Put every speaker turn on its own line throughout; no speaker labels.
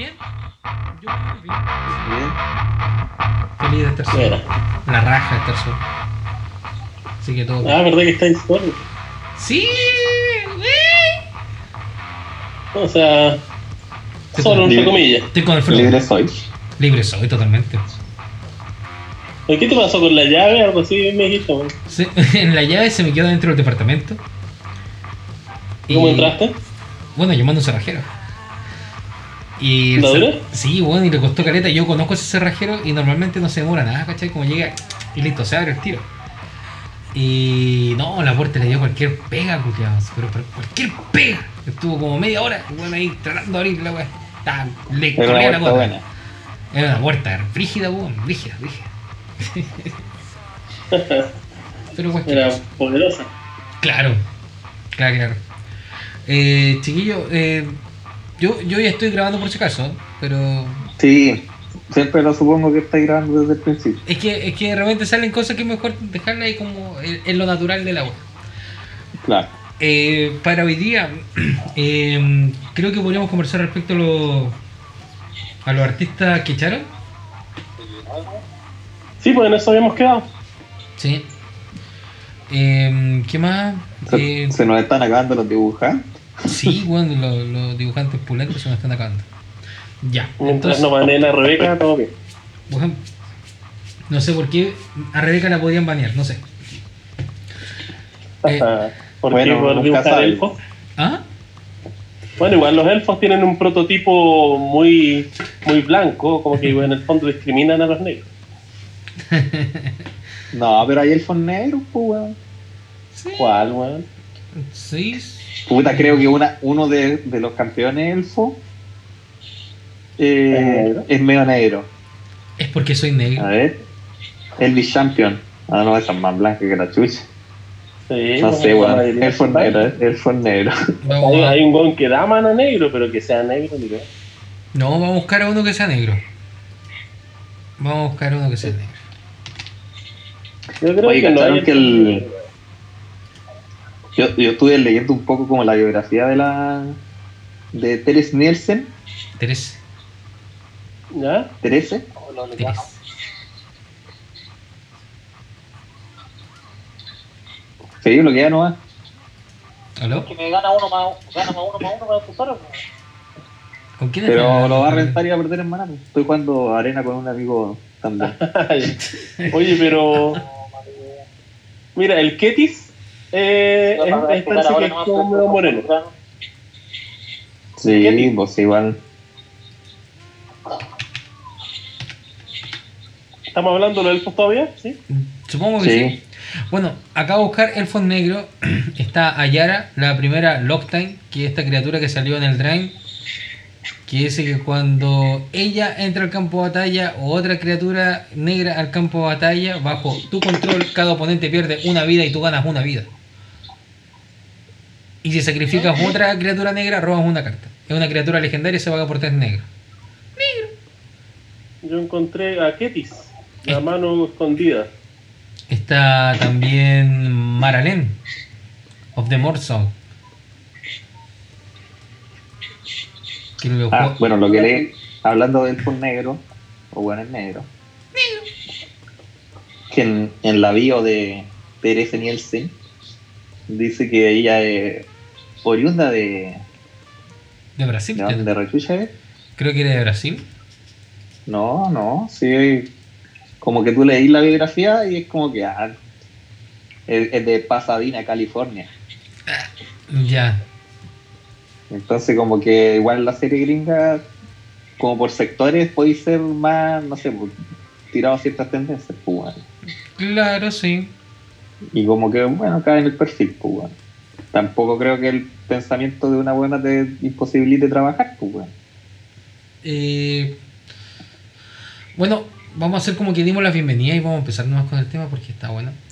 Bien. Yo muy bien.
Bien.
Feliz de estar solo. La raja de estar solo. Así que todo. bien.
Ah, ¿verdad que estáis solo?
Sí.
O sea, solo entre comillas.
Estoy con el frío.
Libre soy.
Libre soy totalmente.
¿Y ¿Qué te pasó con la llave? Algo así me dijiste.
Se- en la llave se me quedó dentro del departamento.
¿Cómo
Y-
entraste?
Bueno, llamando a un cerrajero. Y el
¿La
cer-
dura?
Sí, bueno, y le costó caleta. Yo conozco ese cerrajero y normalmente no se demora nada, ¿cachai? Como llega y listo, se abre el tiro. Y no, la puerta le dio cualquier pega, culiao, pero, pero cualquier pega. Estuvo como media hora, weón ahí tratando de abrir la weá. Le corría la
puerta.
Era una puerta frígida, weón, rígida, rígida. pero cualquier
Era poderosa.
Claro, claro, claro. Eh, chiquillo, eh, yo, yo ya estoy grabando por si acaso, pero
Sí, siempre lo supongo que estáis grabando desde el principio.
es que, es que de repente salen cosas que es mejor dejarla ahí como en, lo natural del agua.
Claro.
Eh, para hoy día, eh, creo que podríamos conversar respecto a, los a los artistas que echaron.
Sí, pues en eso habíamos quedado.
Sí. Eh, ¿Qué más?
Se,
Eh,
se nos están acabando los dibujantes.
Sí, bueno, los, los dibujantes pulentos se me están acabando. Ya,
Mientras
entonces,
no baneen a Rebeca, todo bien.
bueno, no sé por qué a Rebeca la podían banear, no sé. Eh,
¿Por
bueno,
qué por dibujar elfos?
¿Ah?
Bueno, igual los elfos tienen un prototipo muy, muy blanco, como que en el fondo discriminan a los negros.
No, pero hay elfos negros, pues, weón.
Sí.
¿Cuál, weón?
Sí.
Puta, creo que una, uno de, de los campeones elfos eh,
¿Es
es medio negro.
Es porque soy negro.
A ver. Elvis Champion. Ah, no, esa es más blanca que la chucha.
Sí,
No sé, weón. Elfo
son
negro, elfo negro.
Vamos
Hay,
a-
hay un gon que da mano negro, pero que sea negro, ni idea.
No, vamos a buscar a uno que sea negro. Vamos a buscar a uno que sea negro.
Yo creo
Oye,
que no
¿cacharon
hay
que el- Yo, yo estuve leyendo un poco como la biografía de la de Teres Nielsen.
Teresa.
¿Ya?
Terese.
Teresa.
Sí, lo que ya no va.
¿Aló?
que me gana uno más, gana más uno más uno para empezar.
¿Con quién
Pero lo va a rentar y va a perder en pues. Estoy jugando arena con un amigo también.
Oye, pero. Mira, el Ketis eh, es, es- parece que es como medio moreno.
Sí, pues igual.
¿Estamos hablando de los elfos todavía? ¿Sí?
Supongo que sí.
Sí.
Bueno, acabo de buscar Elfos Negro. Está Ayara, la primera Loctime, que es esta criatura que salió en el Drain. Que dice que cuando ella entra al campo de batalla o otra criatura negra al campo de batalla, bajo tu control, cada oponente pierde una vida y tú ganas una vida. Y si sacrificas otra criatura negra, robas una carta. Es una criatura legendaria y se paga por tres negros.
Yo encontré a Ketis, la mano escondida.
Está también Maralen, of the Morsong. Que
Ah, bueno, lo que leí, hablando del elfos negro, o bueno, es negro. Que en, en la bio de Teresa Nielsen dice que ella es oriunda de.
de Brasil.
¿De dónde Rechucha?
Creo que era de Brasil.
No, no, sí. Como que tú leí la biografía y es como que ah, es, de Pasadena, California.
Ya.
Entonces, como que igual la serie gringa, como por sectores, podéis ser más, no sé, pues, tirado a ciertas tendencias, pues, bueno.
Claro, sí.
Y como que, bueno, cae en el perfil, pues, bueno. Tampoco creo que el pensamiento de una buena te imposibilite trabajar, pues, bueno.
Eh, bueno, vamos a hacer como que dimos la bienvenida y vamos a empezar nomás con el tema porque está bueno.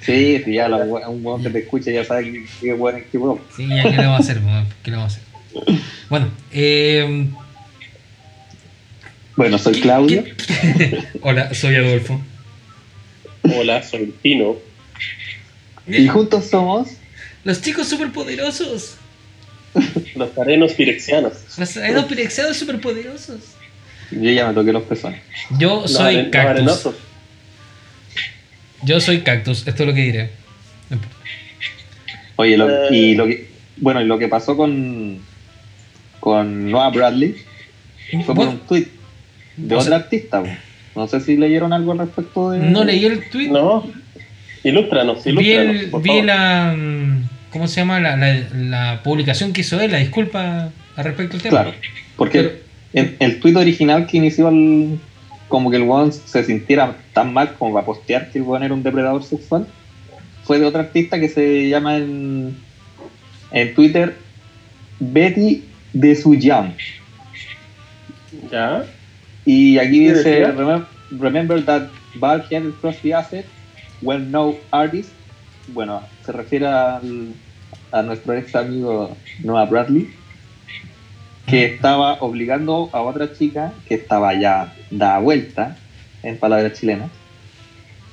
Sí, sí, ya la, un weón que te escucha ya sabe que, que bueno es que bueno.
Sí, ya qué le vamos a hacer? ¿qué le vamos a hacer? Bueno, eh,
Bueno, soy Claudio.
hola, soy Adolfo.
Hola, soy el Pino.
Y juntos somos
Los chicos superpoderosos.
Los arenos pirexianos.
Los arenos pirexianos superpoderosos.
Yo ya me toqué los pezones.
Yo
Los
soy
aren- los
cactus.
arenosos.
Yo soy cactus, esto es lo que diré.
Oye, lo-
Eh.
y lo que, bueno, y lo que pasó con, con Noah Bradley fue por un tweet de
O
otra
sea-
artista. po. No sé si leyeron algo al respecto de.
no leí el tweet,
No. Ilústranos,
vi,
ilústranos.
el-
por
vi
favor.
la. mm, ¿Cómo se llama? La, la, la publicación que hizo él, la disculpa al respecto del tema.
Claro, porque
Pero-
el, el tweet original que inició el, como que el weón se sintiera tan mal como para postear que el weón era un depredador sexual, fue de otra artista que se llama en, en Twitter Betty de Suyam.
Ya.
Y aquí
¿Qué
dice, remember, remember that Val handled Crosby Asset, well known artist. Bueno, se refiere al- a nuestro ex amigo Noah Bradley, que estaba obligando a otra chica que estaba ya da vuelta, en palabras chilenas,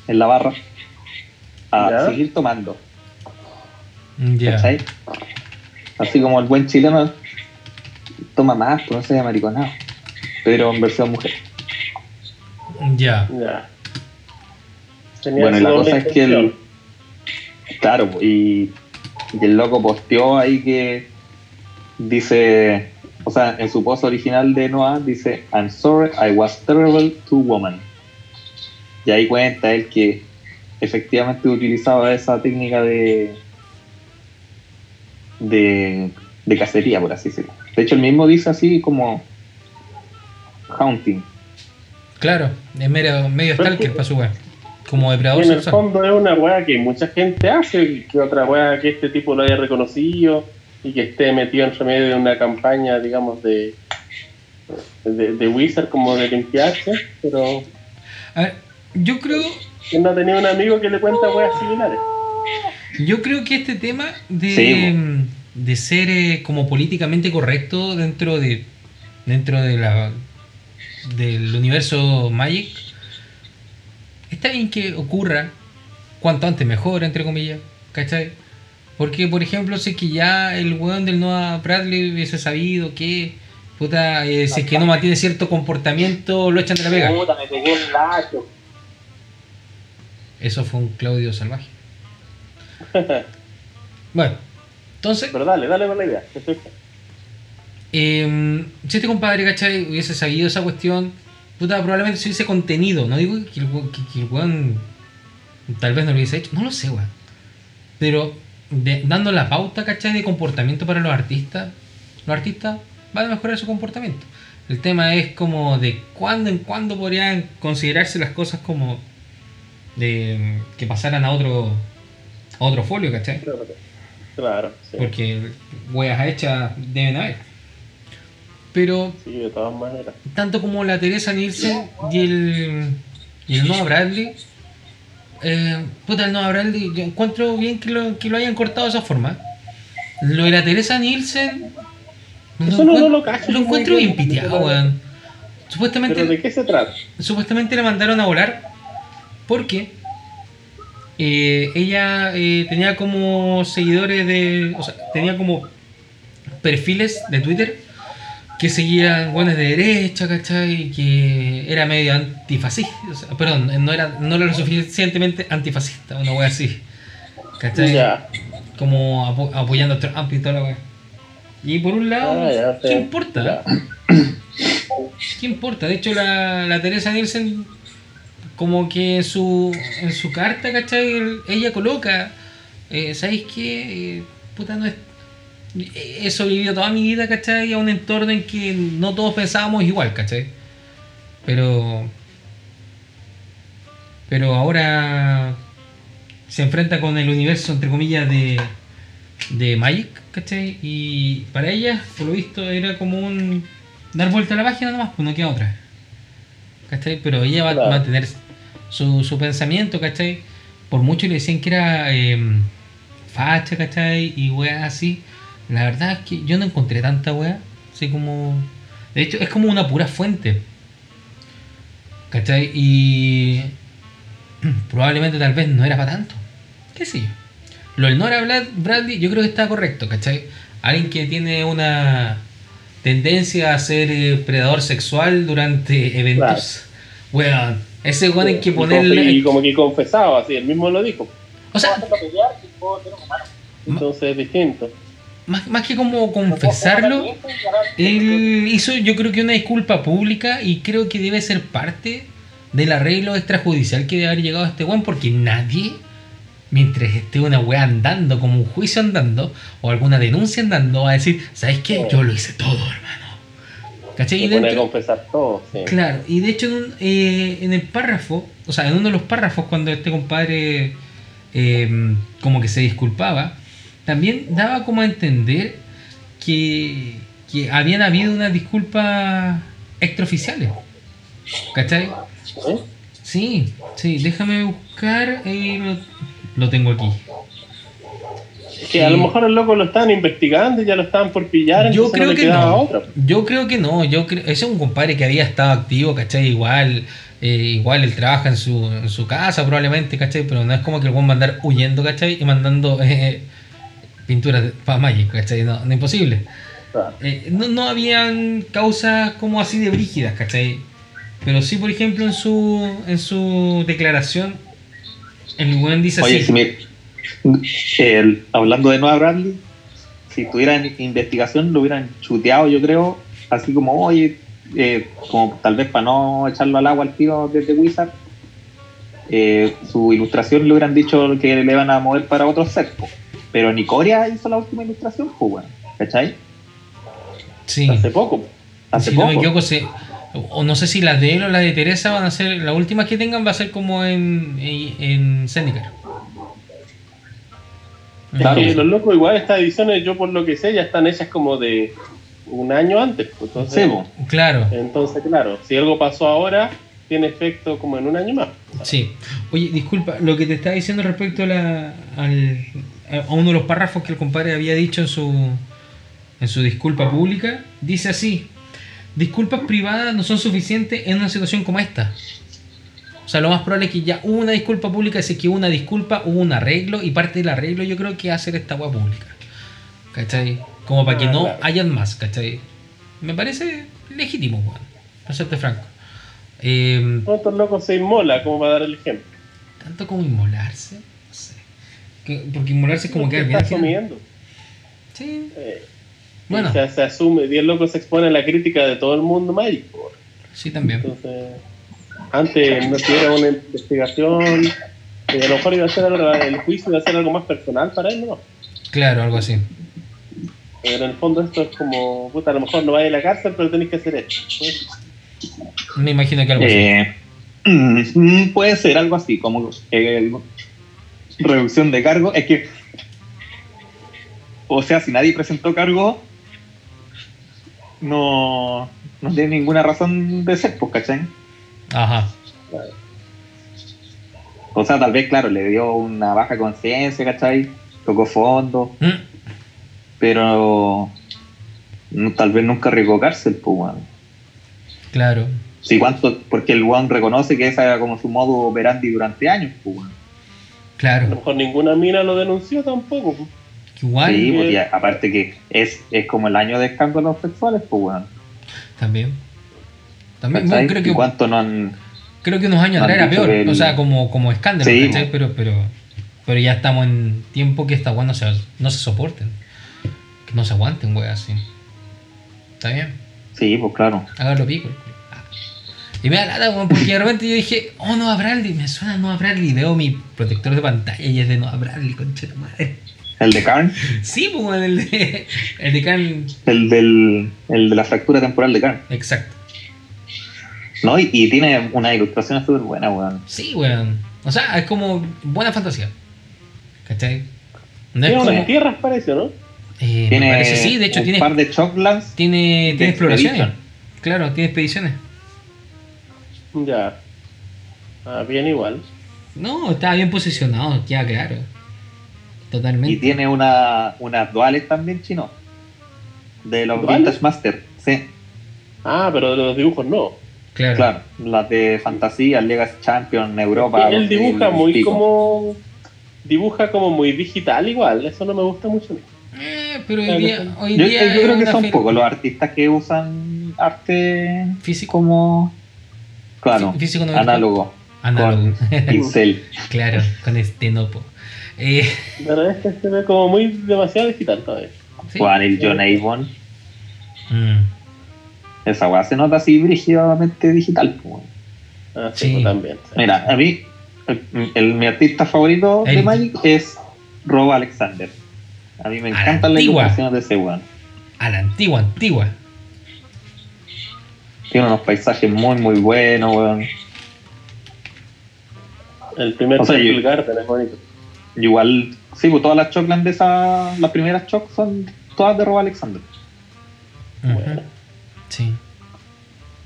en la barra, a
Ya.
seguir tomando.
Ya.
¿cachai? Así como el buen chileno toma más, pues no se mariconado, pero en versión mujer.
Ya.
Ya. Tenía
Bueno, y la cosa es que el, claro, y, y el loco posteó ahí que dice, o sea, en su post original de Noah dice, I'm sorry, I was terrible to woman. Y ahí cuenta él que efectivamente utilizaba esa técnica de de, de cacería, por así decirlo. De hecho, él mismo dice así como haunting.
Claro, es medio, medio stalker para su wea. Como depredador
en el fondo es una weá que mucha gente hace, que otra weá que este tipo lo haya reconocido y que esté metido entre medio de una campaña, digamos, de, de, de Wizard como de limpiarse, pero
A ver, yo creo,
él no ha tenido un amigo que le cuenta weas similares.
yo creo que este tema de,
Sí,
de ser eh, como políticamente correcto dentro de dentro de la del universo Magic está bien que ocurra cuanto antes mejor entre comillas ¿cachai? porque por ejemplo es que ya el weón del Noah Bradley hubiese sabido que puta eh, si es que no mantiene cierto comportamiento lo echan de la pega
Puta, me pegué un lacho.
eso fue un Claudio salvaje bueno entonces
Pero dale, dale con la idea.
Eh, si este compadre, ¿cachai? Hubiese sabido esa cuestión, puta, probablemente se hubiese contenido. No digo que el, que, que el weón tal vez no lo hubiese hecho, no lo sé, weón. Pero de- dando la pauta, ¿cachai? De comportamiento para los artistas, los artistas van a mejorar su comportamiento. El tema es como de cuándo en cuándo podrían considerarse las cosas como de que pasaran a otro a otro folio, ¿cachai?
Claro, sí.
Porque weas hechas deben haber. Pero
Sí, de todas maneras.
tanto como la Teresa Nielsen y el, y el Noah Bradley, eh, puta, el Noah Bradley, yo encuentro bien que lo, que lo hayan cortado de esa forma. Lo de la Teresa Nielsen,
Eso no- no
encuent-
lo cacho,
lo
muy
encuentro bien
bien.
piteado, weón. Supuestamente,
¿Pero de qué se trata?
supuestamente la mandaron a volar porque eh, ella eh, tenía como seguidores de. O sea, tenía como perfiles de Twitter que seguían buenas de derecha, ¿cachai? Que era medio antifascista. o sea, perdón, no era, no era lo suficientemente antifascista, una wea así. ¿cachai?
Ya.
Como apo- apoyando a Trump y toda la wea. Y por un lado,
Ah,
¿qué importa? ¿Qué importa? De hecho, la, la Teresa Nielsen, como que en su, en su carta, ¿cachai? El- Ella coloca, eh, ¿sabéis qué? Eh, puta, no es. He sobrevivido toda mi vida, ¿cachai? A un entorno en que no todos pensábamos igual, ¿cachai? Pero. Pero ahora se enfrenta con el universo, entre comillas, de, de Magic, ¿cachai? Y para ella, por lo visto, era como un dar vuelta a la página nomás, pues no queda otra. ¿Cachai? Pero ella va,
Claro.
va a tener su, su pensamiento, ¿cachai? Por mucho le decían que era eh, facha, ¿cachai? Y weas así. La verdad es que yo no encontré tanta wea. Así como. De hecho, es como una pura fuente. ¿Cachai? Y. Probablemente tal vez no era para tanto. ¿Qué sé yo? Lo del Nora Brad- Bradley, yo creo que está correcto, ¿cachai? alguien que tiene una tendencia a ser eh, predador sexual durante eventos. Weón, ese weón hay que ponerle.
Y como que confesado, así, él mismo lo dijo.
O sea.
Entonces es distinto.
Más, más que como confesarlo, él hizo yo creo que una disculpa pública y creo que debe ser parte del arreglo extrajudicial que debe haber llegado a este weón porque nadie, mientras esté una weá andando, como un juicio andando, o alguna denuncia andando, va a decir, ¿sabes qué? Yo lo hice todo, hermano. ¿Cachai? Y dentro-
confesar todo, sí.
Claro, y de hecho en, un- eh, en el párrafo, o sea, en uno de los párrafos cuando este compadre eh, como que se disculpaba, también daba como a entender que, que habían habido unas disculpas extraoficiales. ¿Cachai? Sí, sí, déjame buscar, eh, lo, lo tengo aquí.
Que a lo mejor el loco lo estaban investigando y ya lo estaban por pillar,
Yo creo
no
que no.
otra.
Yo creo que no. Yo creo, ese es un compadre que había estado activo, ¿cachai? Igual, eh, igual él trabaja en su, en su casa probablemente, ¿cachai? Pero no es como que el buen va a andar huyendo, ¿cachai? Y mandando eh, pinturas para Magic, ¿cachai? No, no imposible.
Claro.
Eh, no, no habían causas como así de brígidas, ¿cachai? Pero sí, por ejemplo, en su, en su declaración, el buen dice
Oye,
así.
si me, el- hablando de Noah Bradley, si tuvieran investigación lo hubieran chuteado, yo creo, así como, oye, eh, como tal vez para no echarlo al agua al tiro desde Wizard, eh, su ilustración le hubieran dicho que le van a mover para otro set, po. Pero Nicoria hizo la última ilustración, pues, bueno, ¿cachai?
Sí.
Hace poco.
Hace
si no me
poco.
equivoco, se- o no sé si las de él o las de Teresa van a ser, la última que tengan va a ser como en, en, en Zendikar.
Claro.
Sí, los locos, igual estas ediciones, yo por lo que sé, ya están hechas como de un año antes. pues, Entonces,
Sí.
Claro,
entonces, claro, si algo pasó ahora, tiene efecto como en un año más.
sí. Oye, disculpa, lo que te estaba diciendo respecto a, la, al, a uno de los párrafos que el compadre había dicho en su, en su disculpa pública, dice así, disculpas privadas no son suficientes en una situación como esta. O sea, lo más probable es que ya hubo una disculpa pública, es que hubo una disculpa, hubo un arreglo, y parte del arreglo yo creo que hacer esta agua pública. ¿Cachai? Como para que
Ah,
no hayan más, ¿cachai? Me parece legítimo, weón. Para serte franco. Eh,
¿Cuántos locos se inmola, como para dar el ejemplo?
tanto como inmolarse, no porque inmolarse es como
que
bien.
está
al final.
asumiendo.
Sí,
Eh,
bueno,
o sea, se asume, y el loco se expone a la crítica de todo el mundo Magic. po.
sí también.
Entonces, antes no tuviera una investigación, eh, a lo mejor iba a ser algo, el juicio iba a ser algo más personal para él, ¿no?
Claro, algo así.
Pero en el fondo esto es como, puta, a lo mejor no vaya a la cárcel, pero tenéis que hacer esto. Pues,
Me imagino que algo así.
Eh, mm, puede ser algo así, como eh, reducción de cargo. Es que, o sea, si nadie presentó cargo, no, no tiene ninguna razón de ser, pues, ¿cachai?
Ajá.
O sea, tal vez, claro, le dio una baja conciencia, ¿cachai? Tocó fondo,
Mm,
pero no- tal vez nunca arriesgó cárcel, pues,
claro.
Sí, cuánto, porque el weón reconoce que esa era como su modo operandi durante años, pues, weón.
a lo
Claro.
mejor ninguna mina lo denunció tampoco. pues.
Igual
Sí,
eh,
pues, y a- aparte que es, es como el año de escándalos sexuales, pues, weón.
también. También bueno, creo
¿Y
que
cuánto no han...
creo que unos años
han
atrás era peor,
el-
o sea, como, como escándalo,
Sí,
¿cachai?
mo.
Pero, pero, pero ya estamos en tiempo que estas weas no se, no se soporten. Que no se aguanten, weas así. ¿Está bien?
Sí, pues claro.
Hágalo pico. Y me da lata, weón, porque de repente yo dije, oh, no Bradley, me suena no Bradley. Veo mi protector de pantalla y es de no Bradley, concha de madre.
El de Karn,
Sí, pues, el de, el de Khan.
el, del, el de la fractura temporal de Karn.
Exacto.
¿No? Y, y tiene una ilustración súper buena, weón.
Sí, weón. O sea, es como buena fantasía. ¿Cachai? No
Tiene
como.
unas tierras, parece, ¿no?
Eh, me
Tiene
parece, sí, de hecho
un
tiene,
par de Choclands.
tiene, tiene exploraciones. Claro, tiene expediciones.
Ya. Ah, bien igual.
No, está bien posicionado, queda claro. Totalmente.
Y tiene una, unas duales también chino. De los
¿Duales?
Vintage Master. Sí,
Ah, pero de los dibujos no.
Claro.
claro. Las de Fantasía, Legacy Champion, Europa.
Él dibuja
2000
muy
pico.
como. Dibuja como muy digital igual. Eso no me gusta mucho.
Eh, pero hoy día, hoy
Yo,
día
yo creo que son pocos los artistas que usan arte
Físico.
como. Claro,
Fí- físico no virtual.
análogo.
Análogo.
Con pincel.
claro, con este nopo. Eh,
Pero es que se ve como muy demasiado digital todavía.
sí.
Juan el John Avon.
Mm,
Esa weá se nota así brígidamente digital. weón.
Ah, sí,
Sí.
pues, también. sí.
Mira, a mí, el, el- mi artista favorito de Magic es Rob Alexander. A mí me
A la
encantan las ilustraciones de ese weón.
a la antigua, antigua.
Tiene unos paisajes muy, muy buenos, weón.
El primer
O sea,
Temple
yo-
Garden es bonito.
Igual, sí, pues todas las Chocland de esas, las primeras Choc son todas de Rob Alexander.
Bueno.
Sí,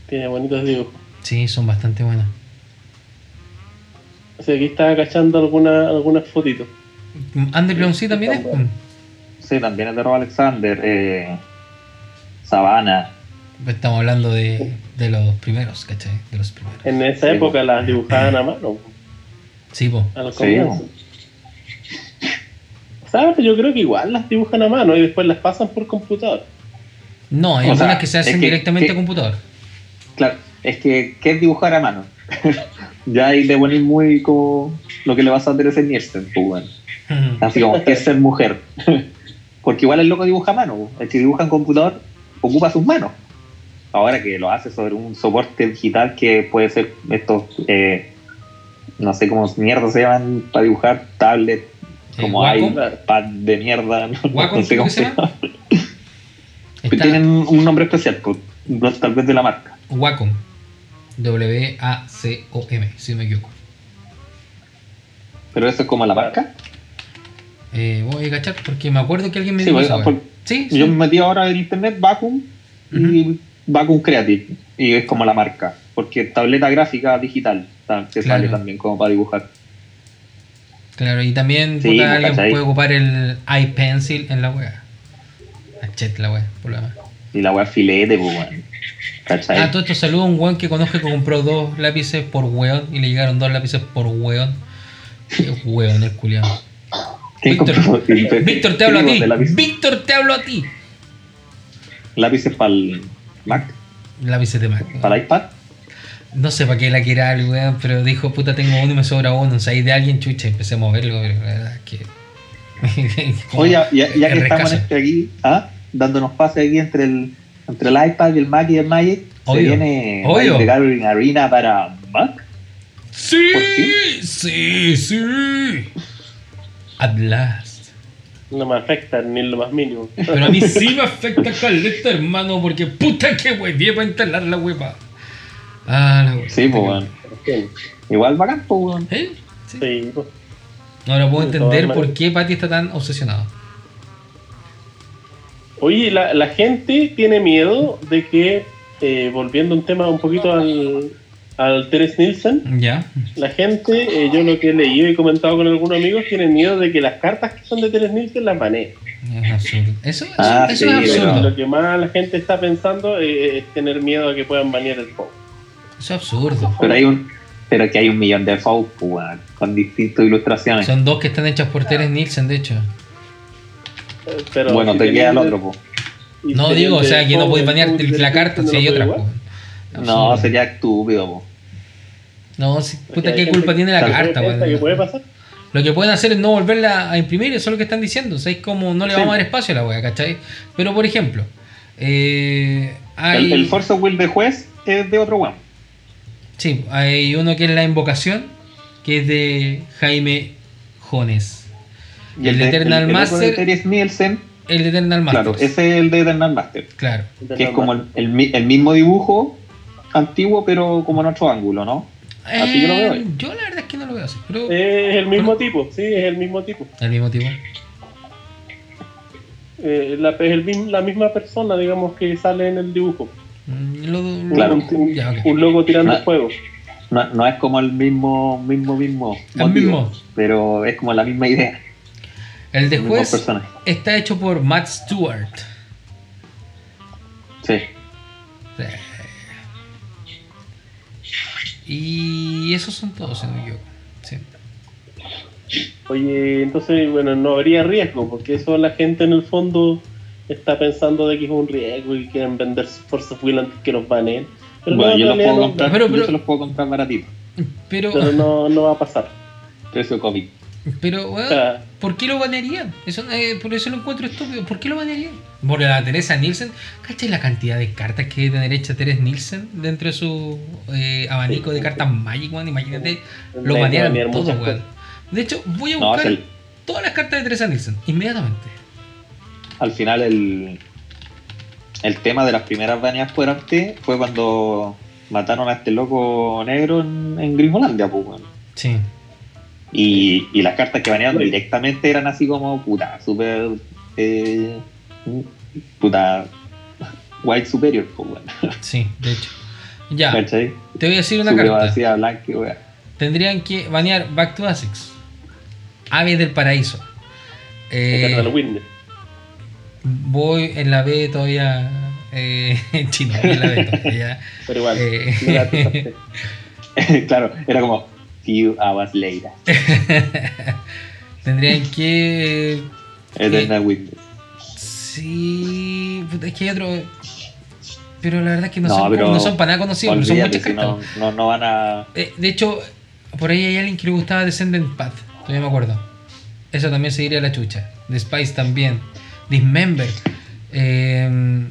Tiene bonitos dibujos.
sí, son bastante buenas.
O sea, aquí estaba cachando alguna, algunas fotitos.
Underground sí también es.
Sí, también es de Rob Alexander. Eh, Sabana.
Estamos hablando de, de los primeros, ¿cachai? De los primeros.
En esa
Sí,
época las dibujaban a mano.
Sí, po.
A los
Sí.
¿Sabes? Yo creo que igual las dibujan a mano y después las pasan por computador.
No, hay
O
algunas
sea,
que se
es
hacen
que-
directamente
que-
a computador.
Claro, es que, ¿qué es dibujar a mano? ya ahí le pones muy como lo que le vas a hacer ese Nielsen, pues.
Ujú.
Así como, ¿qué es ser mujer? Porque igual el loco dibuja a mano, el que dibuja en computador ocupa sus manos. Ahora que lo hace sobre un soporte digital que puede ser estos, eh, no sé cómo mierda se llaman para dibujar, tablet, como
Wacom.
iPad de mierda, no, sé cómo
se
llama.
Está
Tienen un nombre especial, pues, tal vez de la marca.
Wacom. W-A-C-O-M, si no me equivoco.
Pero eso es como la marca.
Eh, voy a cachar porque me acuerdo que alguien me
Sí,
dijo
por-
Sí, sí.
Yo me metí ahora en internet Vacuum y Vacuum Creative. Y es como la marca. Porque tableta gráfica digital ta- que
Claro.
sale también como para dibujar.
Claro, y también
Sí,
puta, alguien
¿cachai?
puede ocupar el iPencil en la wea. Chet la wea, por demás.
Y la es filete, pues, weón.
Ah, todo esto saludo a un weón que conozco que compró dos lápices por weón y le llegaron dos lápices por weón. Qué weón el culiado.
¿Quién
Víctor? Víctor, te hablo a
¿Qué
ti. Víctor, te hablo a ti.
Lápices para el Mac,
Lápices de Mac.
para iPad.
No sé para qué la quiera el weón, pero dijo, puta, tengo uno y me sobra uno. O sea, ahí de alguien chucha, empecé a moverlo, pero la verdad es que.
Oye, ya, ya que estamos este aquí, ¿ah? dándonos pase aquí entre el, entre el iPad y el Mac y el Magic, se
Obvio.
viene
Obvio.
The Gathering Arena para Mac.
Sí, sí, sí. At last.
No me afecta ni en lo más mínimo.
Pero a mí sí me afecta caleta, hermano, porque puta que huevié para instalar la hueva. Ah, la hueva.
Sí, pues, weón. Igual bacán, pues, weón.
¿Eh? Sí.
sí, pues.
Ahora puedo entender por qué Patty está tan obsesionado.
Oye, la, la gente tiene miedo de que, eh, volviendo un tema un poquito al, al Teres Nielsen,
Ya.
la gente, eh, yo lo que he leído y comentado con algunos amigos, tienen miedo de que las cartas que son de Teres Nielsen las baneen.
Es absurdo. Eso, eso,
Ah,
eso
sí,
es
pero-
absurdo.
Lo que más la gente está pensando eh, es tener miedo a que puedan banear el juego.
Eso es absurdo.
Pero hay un, pero que hay un millón de FAUs, pues, con distintas ilustraciones.
Son dos que están hechas por Teres Nielsen, de hecho.
Eh, Pero
bueno,
si
te queda el otro, pues.
y
No digo, o sea, que no podéis banear la carta si hay
¿no
otra. po.
No, sería estúpido, po.
No, si- puta, ¿qué culpa tiene la carta,
¿Piensa
weón?
que puede pasar?
Lo que pueden hacer es no volverla a imprimir, eso es lo que están diciendo. O sea, es como no le
Sí.
vamos a dar espacio a la wea, ¿cachai? Pero por ejemplo, eh, hay,
El, el Force Will de juez es de otro weón.
sí, hay uno que es la invocación, que es de Jaime Jones.
Y
El de Eternal
el, el otro
Master-
de Teres Nielsen,
El de Eternal Master.
claro, ese es el de Eternal Master.
Claro.
Que es como el, el mi- el mismo dibujo antiguo, pero como en otro ángulo, ¿no? Así yo lo veo
Eh,
ahí.
yo la verdad es que no lo veo así, pero
Es el mismo tipo, sí, es el mismo tipo.
al mismo tiempo.
Eh, la, es el mismo- la misma persona, digamos, que sale en el dibujo.
Mm, lo-
Claro.
Un, un-
Ya,
un loco tirando
Ah.
fuego.
No, no es como el mismo, mismo, mismo
El
motivo,
mismo.
pero es como la misma idea.
El de
el
juez está hecho por Matt Stewart.
Sí.
Sí. Y esos son todos, no me equivoco. Sí.
Oye, entonces, bueno, no habría riesgo, porque eso la gente en el fondo está pensando de que es un riesgo y quieren vender sus Force of Will antes que los baneen. Pero
Bueno,
no,
yo
en
los puedo
no-
comprar,
Pero-
yo se los puedo comprar baratito.
Pero,
pero no, no va a pasar.
Precio COVID.
Pero, weón,
sea,
¿por qué lo banearían? Eso, eh, por eso lo encuentro estúpido. ¿Por qué lo banearían? Por la Teresa Nielsen. ¿Cachai la cantidad de cartas que debe tener hecha Teresa Nielsen dentro de su eh, abanico de cartas Magic, weón? Imagínate, lo
Hay que
banearon
banear
todo, weón. De hecho, voy a
No,
buscar
el-
todas las cartas de Teresa Nielsen, inmediatamente.
al final el, el tema de las primeras baneadas por arte fue cuando mataron a este loco negro en, en Gringolandia, pues, weón.
Sí.
Y, y las cartas que banearon
Sí.
directamente eran así como, puta, super. eh, puta. White Superior, pues, weón.
Sí, de hecho. Ya,
¿Cachai?
te voy a decir una carta.
Blanca.
Tendrían que banear Back to Basics. Aves del Paraíso. Eh, voy en la B todavía. Eh, en chino, voy en la B todavía.
Pero igual,
Eh.
claro, era como Few Hours Later.
Tendrían que.
Eternal Witness.
Sí. Es que hay otro. Pero la verdad es que no,
No,
son, no son para nada conocidos, pero son muchas
si no, no, no van a.
Eh, de hecho, por ahí hay alguien que le gustaba Descendant Path, todavía me acuerdo. Eso también seguiría a la chucha. The Spice también. Dismember. Eh,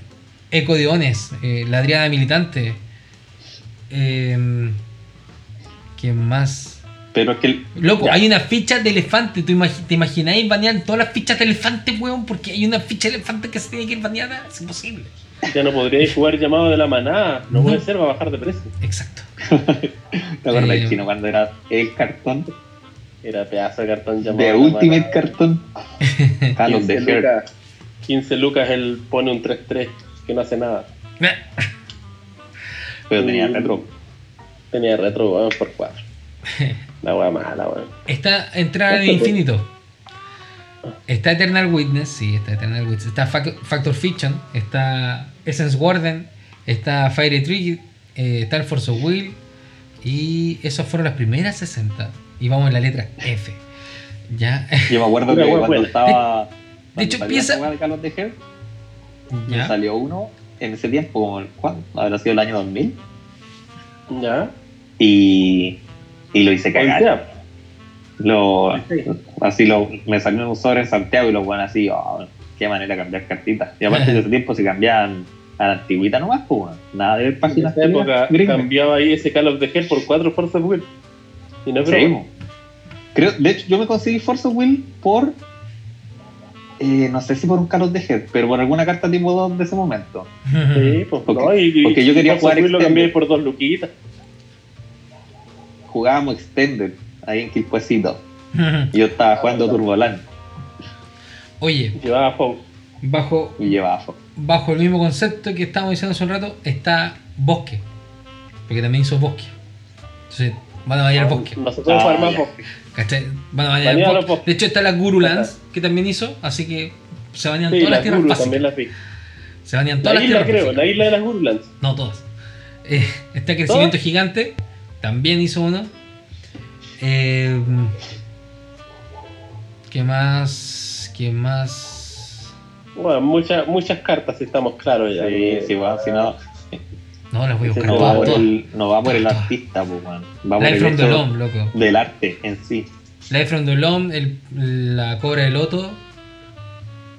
Eco de Ones. eh, la Adriana Militante. Eh, ¿Quién más?
Pero es que. el-
Loco,
ya.
hay una ficha de elefante. ¿Tú ¿Te imagináis banear todas las fichas de elefante, weón? Porque hay una ficha de elefante que se tiene que ir baneada. Es imposible.
Ya no podríais jugar llamado de la manada. No,
No.
puede ser, va a bajar de precio.
Exacto.
¿Te acuerdas,
Eh,
chino, cuando era el cartón?
Era pedazo de cartón llamado.
De
de
Ultimate
manada.
Cartón. Call of the
15
Heart.
lucas, 15 lucas él pone un 3-3 que no hace nada.
Pero tenía
Mm.
retro.
Tenía retro, weón, por 4. La wea mala, weón.
Está Entrar en el Infinito. Está Eternal Witness, sí, está Eternal Witness. Está Fac- Factor Fiction, está Essence Warden, está Fire Tree, eh, está el Force of Will. Y esas fueron las primeras 60. Y vamos en la letra F. Ya.
Yo me acuerdo que cuando estaba.
De hecho,
cuando
piensa-
de me salió uno en ese tiempo, ¿cuándo? Habrá sido el año 2000.
Ya.
Y. Y lo hice cagar. Lo,
Sí.
así lo, me salió un sobre en Santiago y los bueno así, oh, qué manera de cambiar cartitas. Y aparte de ese tiempo se cambiaban a la antigüita nomás, pues bueno, nada de ver
En
páginas
esa época
gringas.
cambiaba ahí ese Call of the Hell por 4 Force of Will. Y no
po. Creo, de hecho, yo me conseguí Force of Will por. eh, no sé si por un Call of the Head, pero por alguna carta tipo 2 de ese momento.
Sí, pues
Porque-
no, y,
porque yo quería
Force
jugar
Will lo cambié por dos luquitas.
Jugábamos Extended ahí en Quilpuecito. Yo estaba jugando Turboland
Oye,
Llevaba Fox.
bajo,
y llevaba
bajo el mismo concepto que estábamos diciendo hace un rato, está Bosque. Porque también hizo Bosque. Entonces, van a Bosque.
No
Ah,
jugar más
ya.
Fox.
¿Cachai? Van a Banear Bosque.
Bosque.
De hecho, está la Guru Lands, que también hizo, así que se banean
Sí,
todas las
las
tierras
Guru también las vi.
Se banean todas
La
las
isla
tierras
creo,
básicas.
la isla de las Gurulands.
No todas. Eh, está Crecimiento Gigante, también hizo uno. Eh, ¿Qué más? ¿Qué más?
Bueno, muchas, muchas cartas, si estamos claros ya.
Sí, sí, bueno, si no,
No, las voy a buscar
no va,
todas.
por el, no va por el artista, pues, bueno. va por
Life
el
from the Loam, loco.
del arte en sí.
Life from the Loam, el, la Cobra de Loto.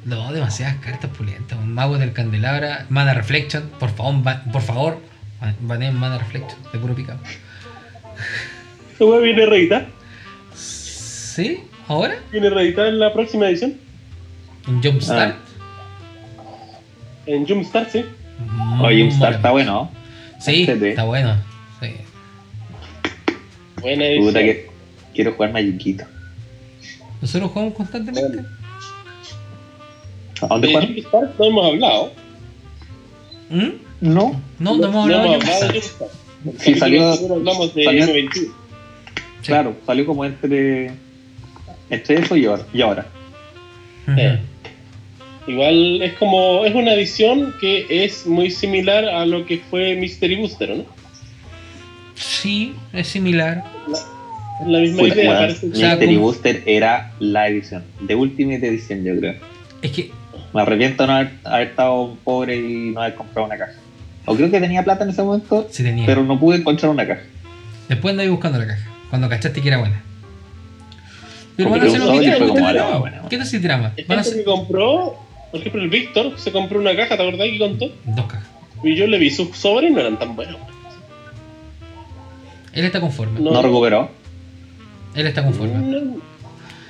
No, demasiadas cartas pulientas. Un Mago del Candelabra, Mana Reflection. Por favor, por favor, ba- baneen Mana Reflection, de puro picado.
¿Esta wea viene reeditada?
¿Sí? ¿Ahora?
¿Viene reeditada en la próxima edición?
En Jumpstart.
En Jumpstart, sí.
Mm,
Oye,
mola.
está bueno, ¿no?
Sí,
HD.
está bueno. Sí.
Buena edición.
Puta que quiero jugar Magiquito.
Nosotros jugamos constantemente.
¿A dónde
De? Jumpstart no hemos hablado.
¿Mm?
No.
No, no hemos hablado de Jumpstart.
Sí, salió-
anterior hablamos de
salió-
M21.
Sí.
Claro, salió como entre. Entre eso y ahora. Y ahora.
Eh. Igual es como, es una edición que es muy similar a lo que fue Mystery Booster, ¿no?
Sí, es similar.
Es la misma
Puta,
idea, parece que
sea,
Mystery
como-
Booster era la edición. De Ultimate Edition, yo creo.
Es que
Me arrepiento de no haber, haber estado pobre y no haber comprado una caja. O creo que tenía plata en ese momento,
Sí tenía.
pero no pude encontrar una caja.
Después andáis buscando la caja. Cuando cachaste que era buena. Pero van a hacer
un
el
"Ah,
drama.
bueno, bueno".
¿Qué tal si drama?
Gente
hacer
que compró, por ejemplo, el Víctor se compró una caja, ¿te acordás que contó?
dos cajas.
Y yo le vi sus sobres y no eran tan buenos.
Él está conforme.
No.
No recuperó.
Él está conforme.
No,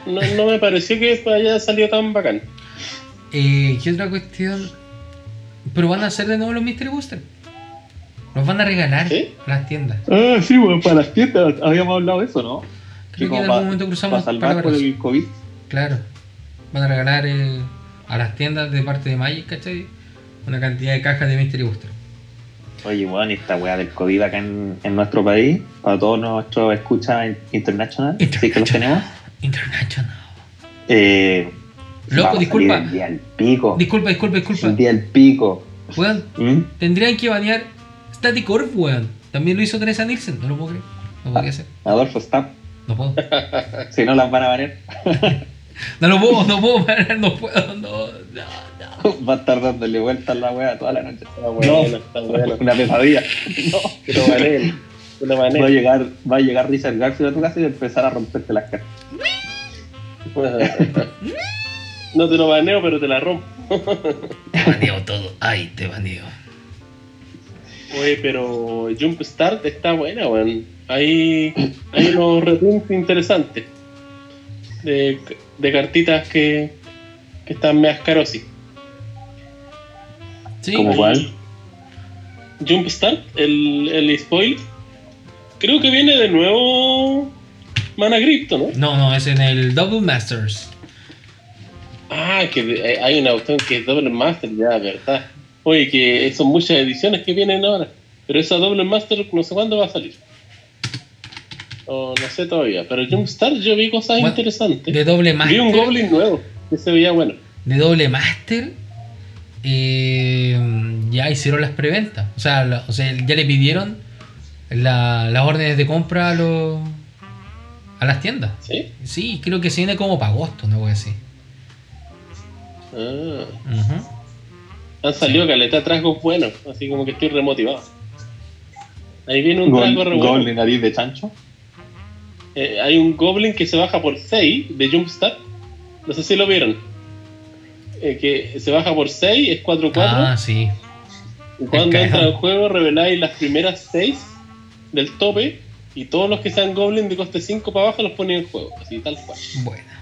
no, no me pareció que haya salido tan bacán.
Eh, ¿Qué otra cuestión? Pero van a hacer de nuevo los Mystery Booster. Los van a regalar
¿Sí?
las tiendas.
Ah, sí, bueno, para las tiendas habíamos hablado de eso, ¿no?
Creo que en algún momento cruzamos
Para salvar por
palabras.
el COVID.
Claro. Van a regalar eh, a las tiendas de parte de Magic, ¿cachai? Una cantidad de cajas de Mystery Booster.
Oye, weón, y esta weá del COVID acá en, en nuestro país, para todos nuestros escuchas in- international, sí que los tenemos.
International.
Eh,
Loco, disculpa.
El día del pico.
Disculpa, disculpa, disculpa.
El día del pico.
Weón,
¿Mm?
tendrían que banear Static Orb, weón. También lo hizo Teresa Nielsen. No lo puedo creer. No podría ser.
Adolfo Stapp,
No puedo.
si no las van a banear,
No lo puedo, no puedo parar, no puedo, no, no, no.
va a estar dándole vueltas la weá toda la noche.
Bueno.
Una pesadilla.
Que lo baneen. Que lo
Va a llegar, va a llegar Richard Garfield a tu casa y empezar a romperte las cartas.
No te lo baneo, pero te la rompo.
Te baneo todo. Ay, te baneo.
Oye, pero Jump Start está buena, weón. Hay, hay unos reprints interesantes. De, de cartitas que, que están meas carosi.
Sí.
¿Cómo cuál?
Jump Start, el, el spoil. Creo que viene de nuevo Mana Crypto, ¿no?
No, no, es en el Double Masters.
Ah, que de- hay una opción que es Double Master, ya, verdad. Oye, que son muchas ediciones que vienen ahora. Pero esa Double Master no sé cuándo va a salir. O no sé todavía. Pero Jumpstart yo vi cosas
Bueno,
interesantes.
De doble
Vi
master.
un Goblin nuevo que se veía bueno.
De doble master. eh, ya hicieron las preventas. O sea, la- o sea, ya le pidieron la- las órdenes de compra a los a las tiendas.
¿Sí?
Sí, creo que se viene como para agosto, no voy a decir.
Ah, han salido caleta trasgos buenos. Así como que estoy remotivado. Ahí viene un
Gol,
trasgo bueno.
de nariz de chancho.
Eh, hay un Goblin que se baja por 6 de Jumpstart. No sé si lo vieron. Eh, que se baja por 6, es 4-4.
Ah, sí.
Y cuando
Es
entra al juego reveláis las primeras 6 del tope y todos los que sean Goblin de coste 5 para abajo los ponen en juego, así tal cual.
Buena.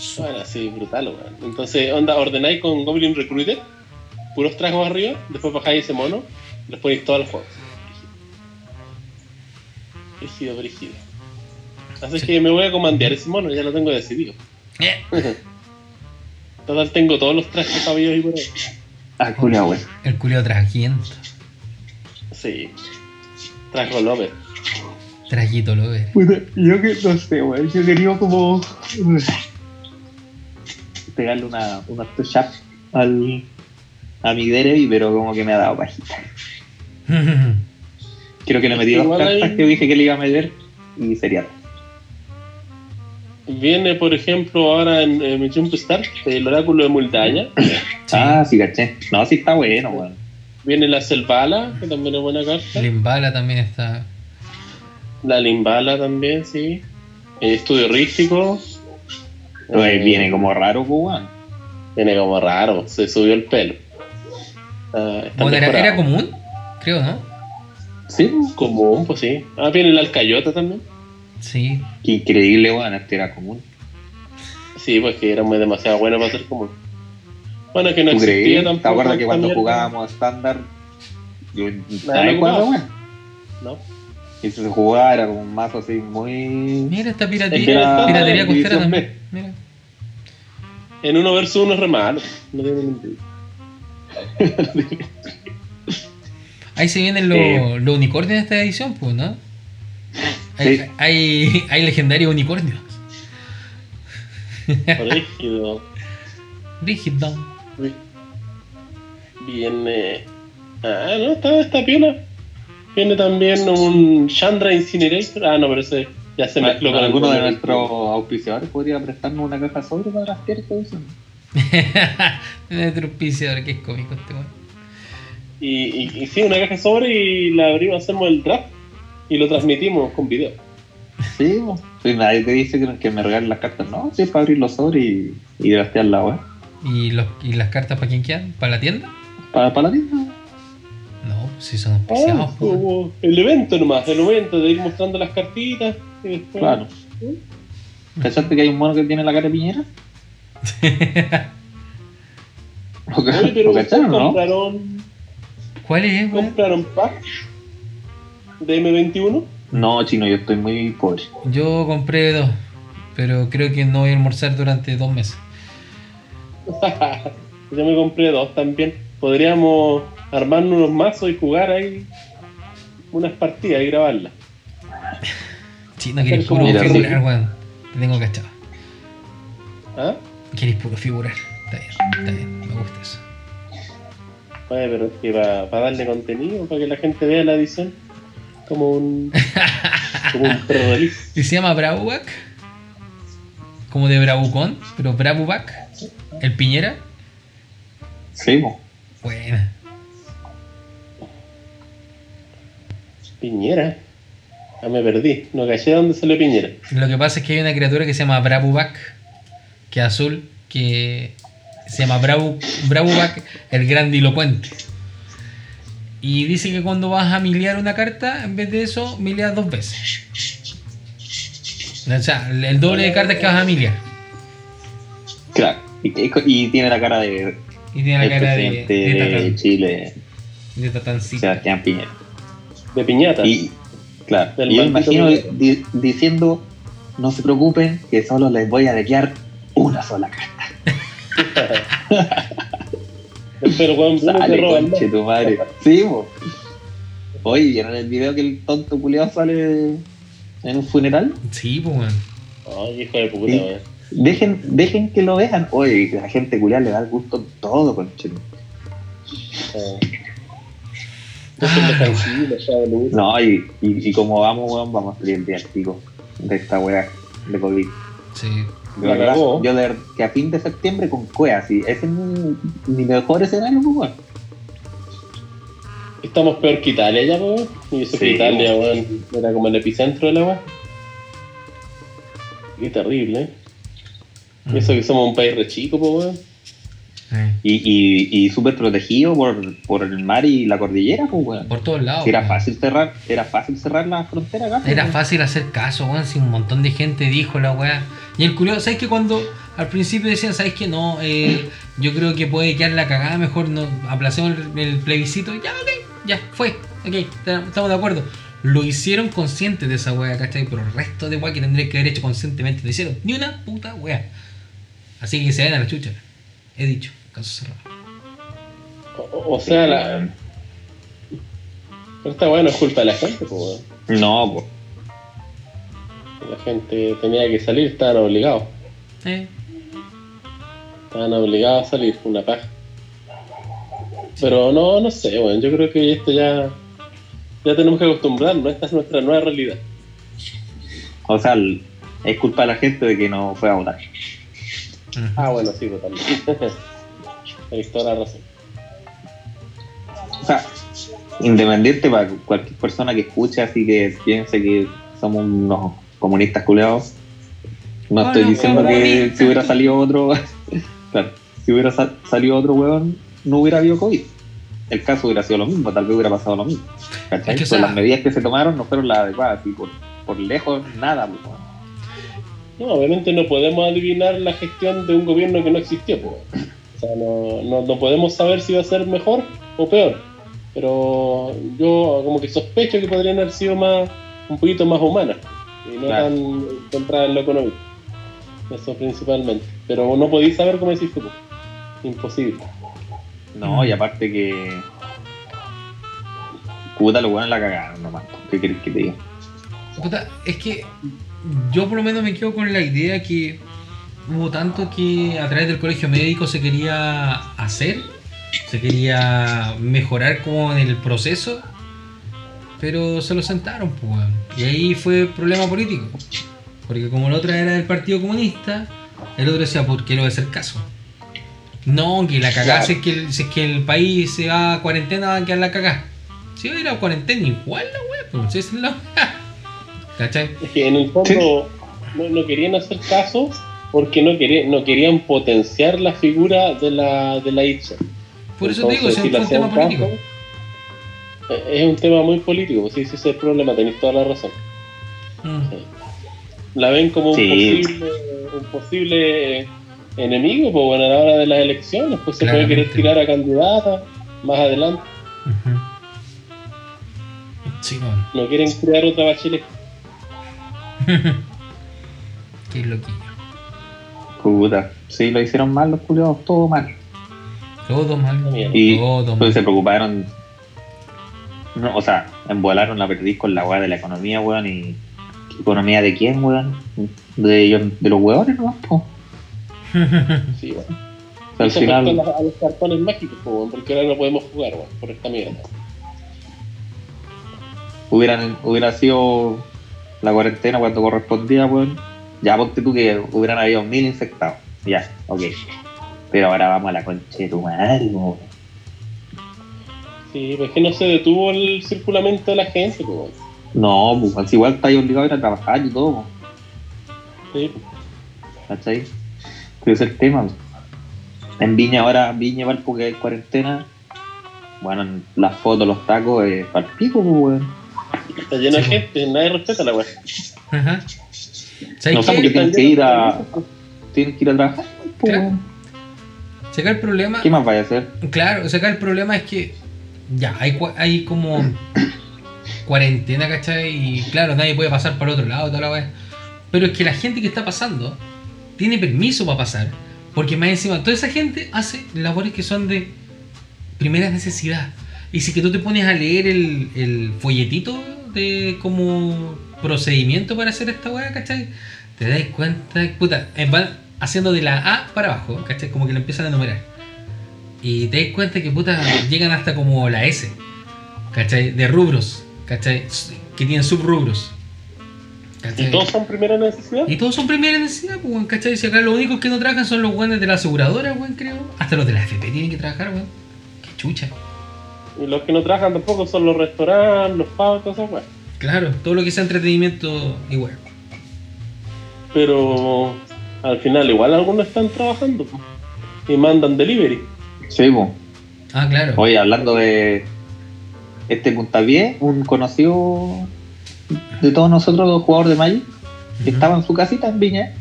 Su-
Bueno, así brutal, weón. Entonces, onda, ordenáis con Goblin Recruiter, puros tragos arriba, después bajáis ese mono, y los ponéis todos al juego. Brígido, brígido. Así
Sí.
que me voy a comandear ese mono, ya lo tengo decidido.
Eh,
Total, tengo todos los trajes caballos y por ahí.
Ah, culia, wey.
El culio trajiento.
Sí. Trajo Lover.
Trajito lo ve.
Puta, yo que no sé, wey. Yo quería como. Pegarle una, una touch-up al. a mi Derevi, pero como que me ha dado pajita. Creo que le metí dos cartas
hay-
que dije que le iba a meter y sería.
Viene, por ejemplo, ahora en, en Jumpstart, el oráculo de Muldaña.
Sí.
Ah, sí, caché. No, sí está bueno, weón.
Viene la Selvala, que también es buena carta.
Limbala también está.
La Limbala también, sí. Estudio rístico. Eh,
viene como raro, pues, weón.
Viene como raro, se subió el pelo.
Bueno, era, común, creo, ¿no?
Sí,
común, pues sí. Ah, viene la Alcayota también.
Sí.
qué increíble, weón. Este era común.
Sí, pues que era muy demasiado bueno para ser común. Bueno, que no
¿Tú
existía
creí?
tampoco.
¿Te acuerdas que cuando jugábamos estándar, yo
no
jugaba, weón?
No.
Y si se jugaba era como un mazo así muy.
Mira esta
Es que
piratería, piratería costera también. Mira.
En uno versus uno es re malo. No tiene sentido.
Ahí se vienen los,
Eh.
los unicornios de esta edición, pues, ¿no? Hay,
Sí.
hay, hay legendarios unicornios.
Rígido.
Rígido.
Viene. Ah, no, está, está piola. Viene también un Chandra Incinerator. Ah, no, pero ese ya se mezcló con
alguno de nuestros auspiciadores podría prestarnos una caja sobre para las tierras que usan.
Nuestro auspiciador, que es cómico este weón.
Y, y, y sí, una caja sobre y la abrimos, hacemos el draft y lo transmitimos con video.
Sí. Sí, nadie te dice que, que me regalen las cartas. No, sí, es para abrir los sobres y, y draftear la web.
¿Y, los, ¿Y las cartas para quién quedan? ¿Para la tienda?
Para, para la tienda.
No, si son
Ah,
auspiciados. po.
como el evento nomás, el evento de ir mostrando las cartitas y después.
Claro. ¿Cachaste que hay un mono que tiene la cara de piñera? ¿Lo, ca-
Oye, pero
lo cacharon, no?
compraron,
¿Cuál es,
compraron pack de M21.
No, chino, yo estoy muy pobre.
Yo compré dos, pero creo que no voy a almorzar durante dos meses.
Yo me compré dos también. Podríamos armarnos unos mazos y jugar ahí unas partidas y grabarlas.
Sí, no queréis
Como-
puro
Mira, sí.
figurar, weón. Te tengo cachado.
¿Ah?
Queréis puro figurar. Está bien, está bien, me gusta eso.
Oye, pero es que para darle contenido, para que la gente vea la edición, como un, como un pre-release.
Y se llama Bravubac. Como de Bravucón, pero Bravubac. El Piñera.
Sí.
Buena.
Piñera. Ah, me perdí. No caché dónde salió Piñera.
Lo que pasa es que hay una criatura que se llama Bravubac, que es azul, que se llama Bravu, Bravubac, el grandilocuente. Y dice que cuando vas a miliar una carta, en vez de eso, milias dos veces. O sea, el doble de cartas que vas a miliar.
Claro. Y, tiene la cara de
Y tiene la cara de, de,
de, Chile,
de tatancito.
Sebastián Piñera.
De Piñata.
Y, claro,
Del
y yo imagino di- diciendo, no se preocupen, que solo les voy a dequear una sola carta.
Pero weón,
Sale, conche tu madre. Sí, po. Oye, ¿vieron el video que el tonto culiado sale en un funeral?
Sí, pues, weón.
Ay, hijo de puta,
Sí.
weón.
Dejen, dejen que lo vean. Oye, la gente culiada le da el gusto en todo, conche.
Eh. Déjenlo tranquilo, ya, Luis.
No, y, y, y como vamos, weón, vamos a salir el día pico de esta weá de COVID.
Sí.
La
verdad, yo de que a fin de septiembre con cuea, sí. Ese es mi, mi mejor escenario, pues, weón.
Estamos peor que Italia ya, weón. Y eso que Italia, weón, era como el epicentro de la weá. Qué terrible, ¿eh? Y eso que somos un país re chico, pues, weón.
Y, y, y súper protegido por, por el mar y la cordillera, pues, weón.
Por todos lados.
Si era fácil cerrar, era fácil cerrar la frontera acá. pues,
Era
weón.
fácil hacer caso, weón, si un montón de gente dijo la weá. Y el curioso, ¿sabes que cuando al principio decían, ¿sabes que no? Eh, yo creo que puede quedar la cagada, mejor no aplacemos el, el plebiscito. Ya, ok, ya, fue, ok, estamos de acuerdo. Lo hicieron conscientes de esa weá, ¿cachai? Pero el resto de weá que tendría que haber hecho conscientemente, no hicieron ni una puta weá. Así que se ven a la chucha. He dicho,
O, o- sea, la. Pero esta weá no es culpa de la gente, pues, weón.
No, pues.
La gente tenía que salir, estaban obligados.
Eh,
Estaban obligados a salir, una paja. Pero no, no sé, weón. Yo creo que esto ya. Ya tenemos que acostumbrarnos. Esta es nuestra nueva realidad.
O sea, el- es culpa de la gente de que no fue a votar.
Ah, bueno, sí, pues también. Tienes toda la razón.
O sea, independiente para cualquier persona que escuche, así que piense que somos unos comunistas culeados. No estoy diciendo que si hubiera salido otro, claro, si hubiera sa- salido otro weón, no hubiera habido COVID. El caso hubiera sido lo mismo, tal vez hubiera pasado lo mismo. ¿Cachai?
Es que, o sea-
las medidas que se tomaron no fueron las adecuadas, y por, por lejos, nada. pues.
No, obviamente no podemos adivinar la gestión de un gobierno que no existió, pues. O sea, no, no, no podemos saber si va a ser mejor o peor. Pero yo como que sospecho que podrían haber sido más, un poquito más humanas y no
Claro.
tan centradas en lo económico. Eso principalmente. Pero no podéis saber cómo decís tú. pues. Imposible.
No, y aparte que. Puta, los weones la cagaron nomás. ¿Qué querés que te diga?
Puta, es que yo por lo menos me quedo con la idea que hubo tanto que a través del colegio médico se quería hacer, se quería mejorar como en el proceso, pero se lo sentaron, pues. Y ahí fue problema político. Porque como la otra era del Partido Comunista, el otro decía, ¿por qué no voy a hacer caso? No, que la cagada
Claro.
si, es que si es que el país se va a cuarentena, van a quedar la cagada. Si va a ir a cuarentena, igual la wea, pues es la. ¿Cachai?
Es que en el fondo no, no querían hacer caso porque no querían, no querían potenciar la figura de la, de la Itza.
Por eso te digo,
si
es un tema político.
caso, eh, es un tema muy político, pues sí, sí, ese es el problema, tenéis toda la razón.
Mm.
La ven como un posible, un posible enemigo, pues bueno, a la hora de las elecciones, pues se puede querer tirar a candidata más adelante.
Sí, bueno.
No quieren crear otra bachelet.
Qué loquillo.
Puta. Sí, lo hicieron mal los culiados, todo mal.
Todo mal.
Mierda.
Y
Todo
pues, se
mal.
preocuparon. No, o sea, embolaron la perdiz con la weá de la economía, weón. Y. ¿Economía de quién, weón? De, ellos, de los weones, ¿no? Po.
Sí, bueno.
O sea, al
se
final.
a, a los cartones mágicos, bueno, porque ahora no podemos jugar, bueno, por esta mierda.
hubieran, hubiera sido la cuarentena cuando correspondía, weón. Ya ponte tú que hubieran habido mil infectados. Ya, ok. Pero ahora vamos a la concha de tu madre, weón.
Sí, pues es que no se detuvo el circulamiento de la gente, pues.
No, pues igual estáis obligado a ir a trabajar y todo,
Sí,
¿cachai? Pero ese es el tema. En Viña ahora, Viña igual porque hay cuarentena. Bueno, en las fotos, los tacos, eh, para el pico, pues, weón.
está lleno de gente, nadie respeta la weá.
Ajá. ¿Sabes
No sé
qué?
por qué tienen que ir a. Tienen que ir a trabajar, pues,
Claro.
weón.
¿Sabes qué el problema?
¿Qué más vaya a hacer?
Claro, acá el problema es que ya, hay, hay como cuarentena, ¿cachai? Y claro, nadie puede pasar para otro lado, toda la wea. Pero es que la gente que está pasando tiene permiso para pasar. Porque más encima, toda esa gente hace labores que son de primera necesidad. Y si que tú te pones a leer el, el folletito de como procedimiento para hacer esta weá, ¿cachai? Te das cuenta, puta, eh, van haciendo de la A para abajo, ¿cachai? Como que lo empiezan a enumerar. Y te das cuenta que puta llegan hasta como la S, ¿cachai? De rubros, ¿cachai? Que tienen subrubros. ¿cachai?
¿Y todos son primera necesidad?
Y todos son primera necesidad, pues, weón, ¿cachai? Si acá los únicos que no trabajan son los buenos de la aseguradora, weón, creo. Hasta los de la FP tienen que trabajar, weón. Qué chucha.
Y los que no trabajan tampoco son los restaurantes, los todas esas weas.
Claro, todo lo que sea entretenimiento, igual.
Pero al final igual algunos están trabajando y mandan delivery.
Sí, pues.
Ah, claro.
Oye, hablando de este puntapié, un conocido de todos nosotros, jugador de Magic, que estaba en su casita en Viña,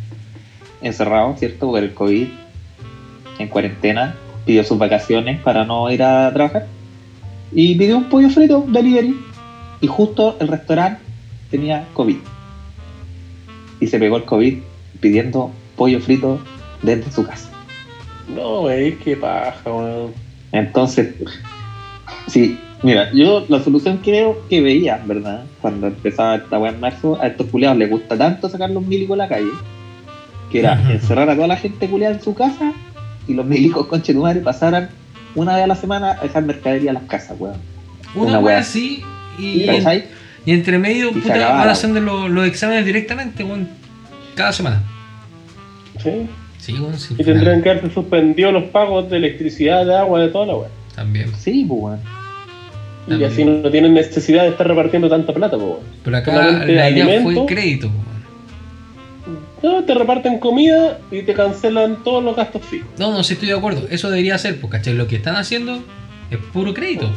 encerrado, ¿cierto? Por el COVID, en cuarentena, pidió sus vacaciones para no ir a trabajar y pidió un pollo frito delivery y justo el restaurante tenía COVID y se pegó el COVID pidiendo pollo frito desde su casa.
No, wey, qué paja, weón.
Entonces, sí, mira, yo la solución que veo que veía, ¿verdad? Cuando empezaba esta weá en marzo, a estos culiados les gusta tanto sacar los milicos a la calle, que era encerrar a toda la gente culiada en su casa y los milicos con madre pasaran una vez a la semana a dejar mercadería a las casas, weón.
Una
una
wea. así y,
¿Cachai?
y entre medio,
Y
puta, van haciendo los, los exámenes directamente, weón. Cada semana.
¿Sí?
Sí, weón, sí.
Y tendrían que haberse suspendido los pagos de electricidad, de agua, de toda la wea.
También.
Sí, pues, weón.
Y así no tienen necesidad de estar repartiendo tanta plata, po, weón.
Pero acá
Solamente
la idea fue el crédito, weón.
No, te reparten comida y te cancelan todos los gastos fijos.
No, no, sí estoy de acuerdo. Eso debería ser, pues, ¿cachai? Lo que están haciendo es puro crédito.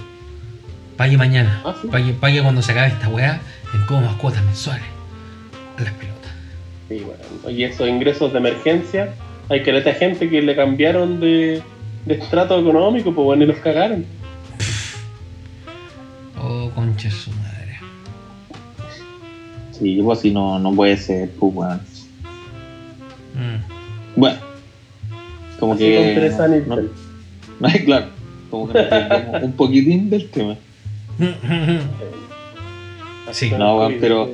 Pague mañana.
Ah, sí.
pague, pague cuando se acabe esta weá en cómodas cuotas mensuales. A las pelotas.
Sí, bueno. Y esos ingresos de emergencia, hay que a gente que le cambiaron de, de estrato económico, pues bueno, y los cagaron.
Oh, concha su madre.
Sí, pues así no, no puede ser, pues, weón.
Mm.
Bueno, como
Así
que. no- no- claro, como que un poquitín del tema.
Así
Sí.
con
No,
el
weón, pero-.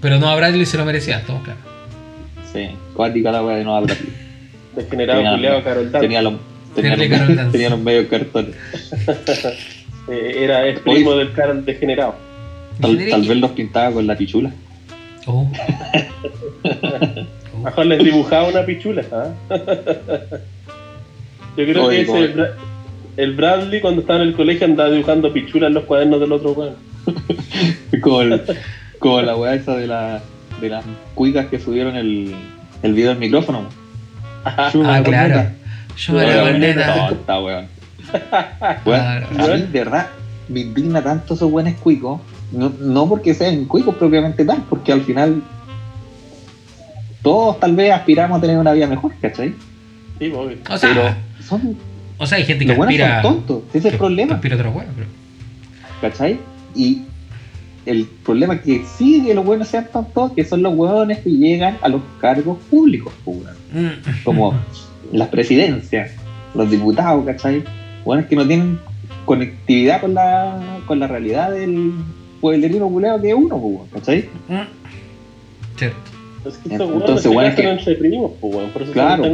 Pero no a Bradley se lo merecía, estamos claros.
Sí, cuática la weá de no hablar.
Degenerado
Tenía-
culiado Carol Dance.
Tenía los, tenía, los,
Carol Dance.
tenía los medios cartones.
Eh, era es primo del Carol degenerado.
Tal, vez los pintaba con la pichula.
Oh. Oh.
Mejor les dibujaba una pichula. ¿ah? Yo creo
Oye,
que ese, el Bradley cuando estaba en el colegio andaba dibujando pichulas en los cuadernos del otro weón.
Como, el- como la weá esa de, la, de las cuicas que subieron el, el video del micrófono.
Ah,
la
claro. Yo me la corneta.
Tonta, weón.
Claro.
a mí, de verdad, me indigna tanto esos buenos cuicos. No, no porque sean cuicos propiamente tal, porque al final todos tal vez aspiramos a tener una vida mejor, ¿cachai?
Sí, obvio.
O sea,
Pero son,
o sea, hay gente que
los buenos
aspira.
son tontos, ese es el problema.
aspira a otra hueá, pero.
¿cachai? Y el problema es que sí que los buenos sean tontos, que son los hueones que llegan a los cargos públicos, pues.
Mm.
como las presidencias, los diputados, ¿cachai? Hueones que no tienen conectividad con la, con la realidad del pueblerino culeo que es uno, pues, ¿cachai?
Mm. Cierto.
Es
Entonces, weón,
casan
que-
pues, weón. Por eso
Claro.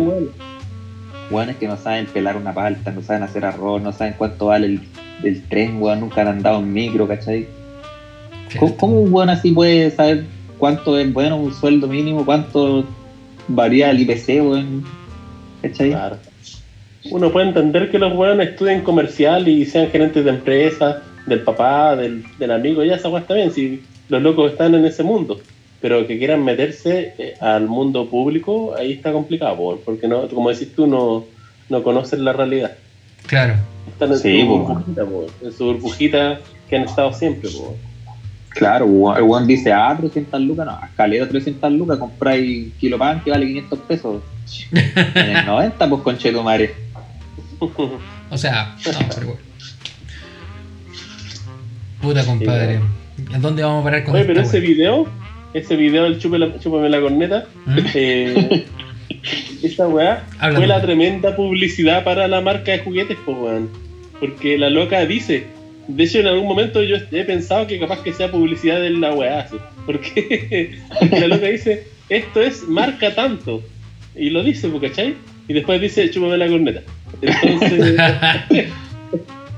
Weones.
Que no saben pelar una palta, no saben hacer arroz, no saben cuánto vale el, el tren, weón, nunca han andado en micro, ¿cachai? ¿Cómo, un weón así puede saber cuánto es bueno un sueldo mínimo, cuánto varía el IPC, weón? ¿Cachai?
Claro. Uno puede entender que los weones estudien comercial y sean gerentes de empresa, del papá, del, del amigo, ya esa weá está bien, si los locos están en ese mundo. Pero que quieran meterse eh, al mundo público, ahí está complicado, po, porque no, como decís tú, no, no conocen la realidad.
Claro.
Están en
Sí,
su burbujita, en su burbujita que han estado siempre. Po.
Claro, el weón dice, ah, 300 lucas, no, escalera 300 lucas, compráis kilo pan que vale 500 pesos. En el 90, pues conchetumare.
O sea, no, pero bueno. Puta compadre. ¿En dónde vamos a parar con
Oye, pero
esta
ese video, ese video del chúpame la, corneta,
¿Mm?
eh, esa weá
Háblame.
fue la tremenda publicidad para la marca de juguetes, pues weón. Porque la loca dice, de hecho en algún momento yo he pensado que capaz que sea publicidad de la weá, así. Porque, la loca dice, esto es marca tanto. Y lo dice, ¿cachai? Y después dice, chúpame la corneta. Entonces,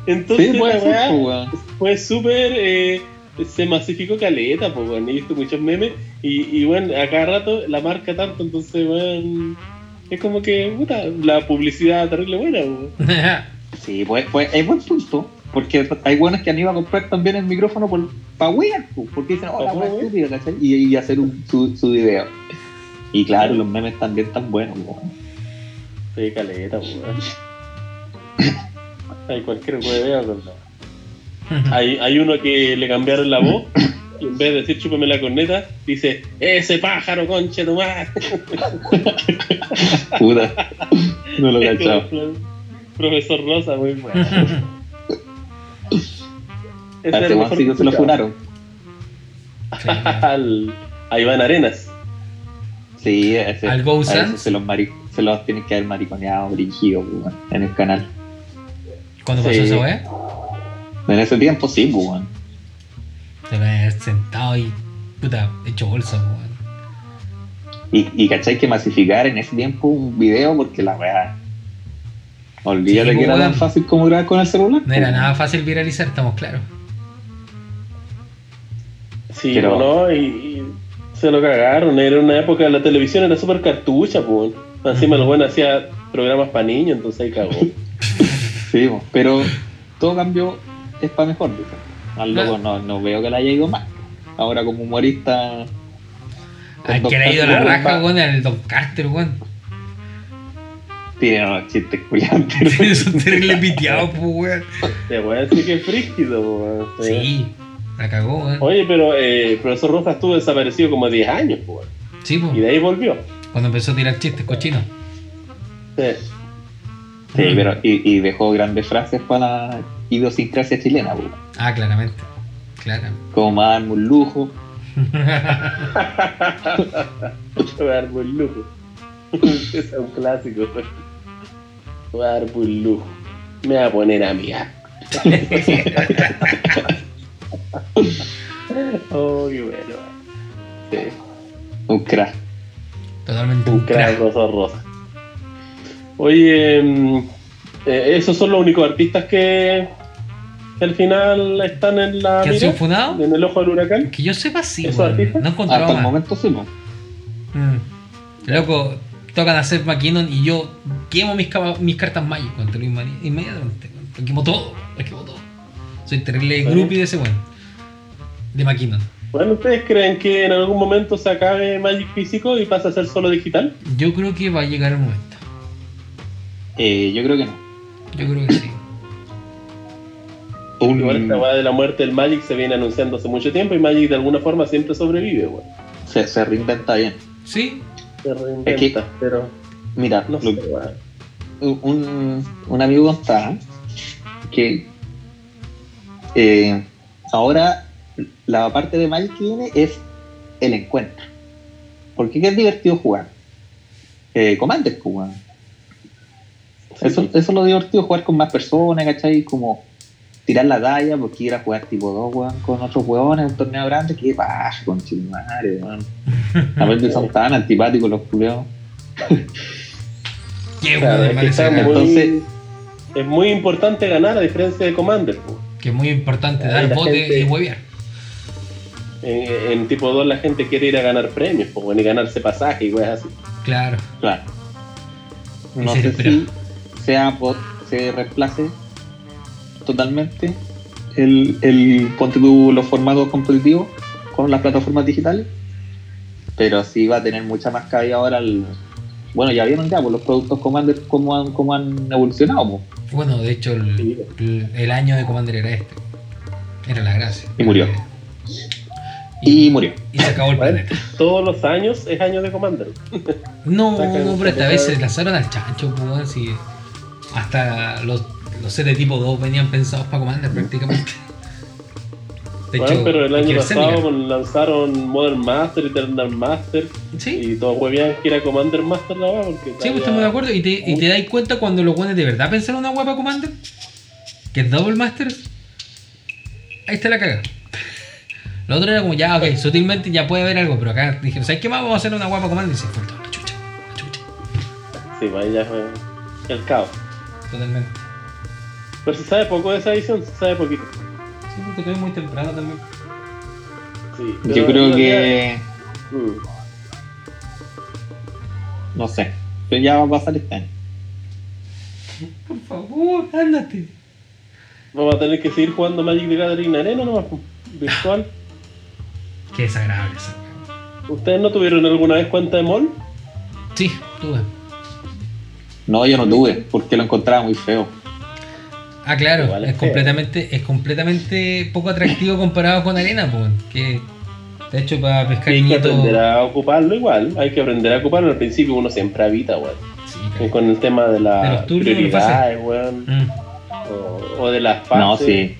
entonces
Sí,
la weá
pues,
fue súper. eh, se masificó caleta, pues, weón. He visto muchos memes. Y, y bueno, a cada rato la marca tanto, entonces, weón. Es como que, puta, la publicidad terrible buena, weón.
Sí, pues, pues es buen punto. Porque hay buenos que han ido a comprar también el micrófono por, para wear, pues, porque dicen, oh, la wea estúpida, ¿cachai? Y, y hacer un, su, su video. Y claro, los memes también están buenos, weón.
Sí, caleta, weón. Hay cualquier hueveo con. Hay, hay uno que le cambiaron la voz. Y en vez de decir chúpame la corneta, dice, ese pájaro, conche tu madre.
Puta. No lo he cachado.
Profesor Rosa, muy bueno.
Este
mejor
sí que se lo funaron.
Al, a Iván Arenas.
Sí, ese,
¿Al Sans?
se los, mari- se los tienen que haber mariconeado, weón, en el canal.
¿Cuándo pasó
Sí.
esa wea?
En ese tiempo sí, pues, weón.
Te me haber sentado y. Puta, hecho bolsa, weón.
Y, y cachai que masificar en ese tiempo un video porque la weá. Olvídate
Sí,
que era
weón.
tan fácil como grabar con el celular.
No era
pues,
nada fácil viralizar, estamos claros.
Sí,
Pero-
¿no? Y, y se lo cagaron. Era una época, la televisión era súper cartucha, pues. Encima el bueno hacía programas para niños, entonces ahí cagó.
Sí, pero todo cambio es para mejor, dice. Al loco no, no veo que le haya ido mal. Ahora como humorista.
Al
Don
que le ha ido la raja, weón, el Don Carter, weón.
Tiene unos chistes culiantes.
Tiene su terrible piteado, pues, weón.
Te voy a decir que es frígido, weón.
Sí, la cagó, weón.
Oye, pero eh, profesor Rojas estuvo desaparecido como 10 años, pues.
Sí, pues.
Y de ahí volvió.
Cuando empezó a tirar chistes cochinos.
Sí.
Sí, pero y, y dejó grandes frases para idiosincrasia chilena, po.
Ah, claramente. Claro.
como me darme un lujo.
Voy a dar un lujo. Es un clásico. güey. Voy a dar un lujo. Me voy a poner a mirar. oh, qué bueno. Sí,
Un crack.
Totalmente
un crack rosa rosa. Oye, mm, eh, esos son los únicos artistas que, que al final están en la
¿Que han sido
mira,
funados?
en el ojo del huracán.
Que yo sepa, sí,
¿Esos
weón.
artistas?
No he encontrado
Hasta el momento sí, po.
Mm. Loco, tocan a Seth McKinnon y yo quemo mis, cartas Magic, te lo inmedi- inmediatamente. Lo quemo todo, lo quemo todo. Soy terrible
Bueno.
groupie de ese weón. De McKinnon.
Bueno, ¿ustedes creen que en algún momento se acabe Magic físico y pasa a ser solo digital?
Yo creo que va a llegar el momento.
Eh, yo creo que no.
Yo creo que sí.
Un-
Igual esta weá de la muerte del Magic se viene anunciando hace mucho tiempo y Magic de alguna forma siempre sobrevive, weón.
se, se reinventa bien.
Sí,
Se reinventa,
Es que-
pero
Mira,
no
lo-
sé,
un, un amigo contaba que eh, ahora la parte de Magic que viene es el encuentro. Porque es divertido jugar. Eh, Commander, pues, weón. Eso, eso es lo divertido, jugar con más personas, ¿cachai? Como tirar la talla, porque ir a jugar tipo 2, weón, con otros weones en un torneo grande, que baja con chilmare, weón. A veces son tan antipáticos los culeos.
qué
Claro, es que está muy-
Entonces-
es muy importante ganar a diferencia de Commander, weón.
Que es muy importante
Ahí
dar bote
gente-
y huevear.
En, en tipo 2 la gente quiere ir a ganar premios, pues, y ganarse pasaje y weas así.
Claro.
Claro. No sé si sea por- se reemplace totalmente el, el ponte tú los formatos competitivos con las plataformas digitales, pero sí va a tener mucha más cabida ahora el bueno ya vieron ya pues, los productos Commander cómo han, cómo han evolucionado pues.
Bueno, de hecho, el,
Sí.
el- el año de Commander era este. Era la gracia.
Y murió.
Y,
y murió
y se acabó el planeta.
todos los años es año de Commander.
No, pero esta vez se lanzaron al chancho, pues, si hasta los, los sets de tipo 2 venían pensados para Commander prácticamente. De
Bueno, pero el año pasado pues, lanzaron Modern Master, Eternal Master
Sí,
y todos huevían que era Commander Master la weá porque
sí, pues estamos de acuerdo. ¿Y te, y te dais cuenta cuando los buenos de verdad pensaron una guapa Commander? Que es Double Masters. Ahí está la caga. Lo otro era como ya, ok, sutilmente ya puede haber algo, pero acá dijeron, ¿sabes qué más? Vamos a hacer una guapa Commander y se toda la chucha. La chucha.
Sí, pues, ya fue el caos.
Totalmente.
Pero se sabe poco de esa edición, se sabe poquito.
Sí, te quedé muy temprano también.
Sí,
yo creo que
realidad- Mm.
no sé pero ya va a pasar este año
Por favor, ándate.
Vamos a tener que seguir jugando Magic the Gathering Arena nomás, pues, virtual.
Qué desagradable esa weá.
¿Ustedes no tuvieron alguna vez cuenta de mall?
Sí, tuve.
no yo no tuve porque lo encontraba muy feo
Ah, claro,
Igual es
es
feo.
completamente, es completamente poco atractivo comparado con arena, pues. Que de hecho para pescar
Hay que aprender a ocuparlo igual, hay que aprender a ocuparlo. Al principio uno siempre habita, weón.
Sí, caray.
Con el tema de
turnos,
prioridades, weón.
Mm.
O, o de las fases.
no sí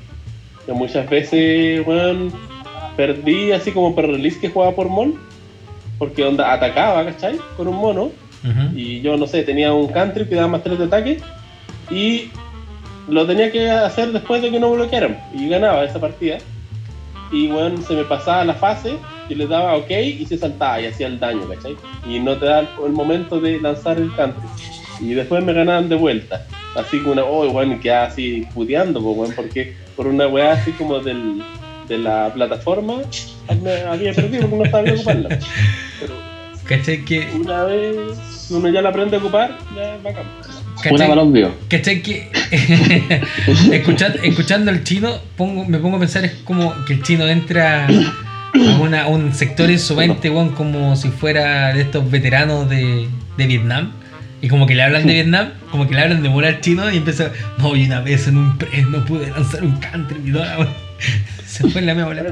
Que muchas veces, weón, perdí así como per release que jugaba por mall. Porque onda atacaba, ¿cachai? Con un mono. Y yo no sé, tenía un country que daba más 3 de ataque. Y lo tenía que hacer después de que no bloquearan. Y ganaba esa partida. Y bueno, se me pasaba la fase y le daba ok y se saltaba y hacía el daño, ¿cachai? Y no te da el, el momento de lanzar el country. Y después me ganaban de vuelta. Así como una, oh, bueno, y quedaba así puteando, pues, weón, porque por una weá así como del, de la plataforma había perdido porque no sabía ocuparla. Pero
¿Cachai que,
una vez uno ya la aprende a ocupar, ya es bacán.
Una para los vio
cachai que escuchando, escuchando al chino, pongo, me pongo a pensar, es como que el chino entra a, una- a un sector en su mente, weón, como si fuera de estos veteranos de, de Vietnam. Y como que le hablan de Vietnam, como que le hablan de mola al chino y empieza, no, y una vez en un pre no pude lanzar un country y toda la weá". Se fue en la mía.
Bueno,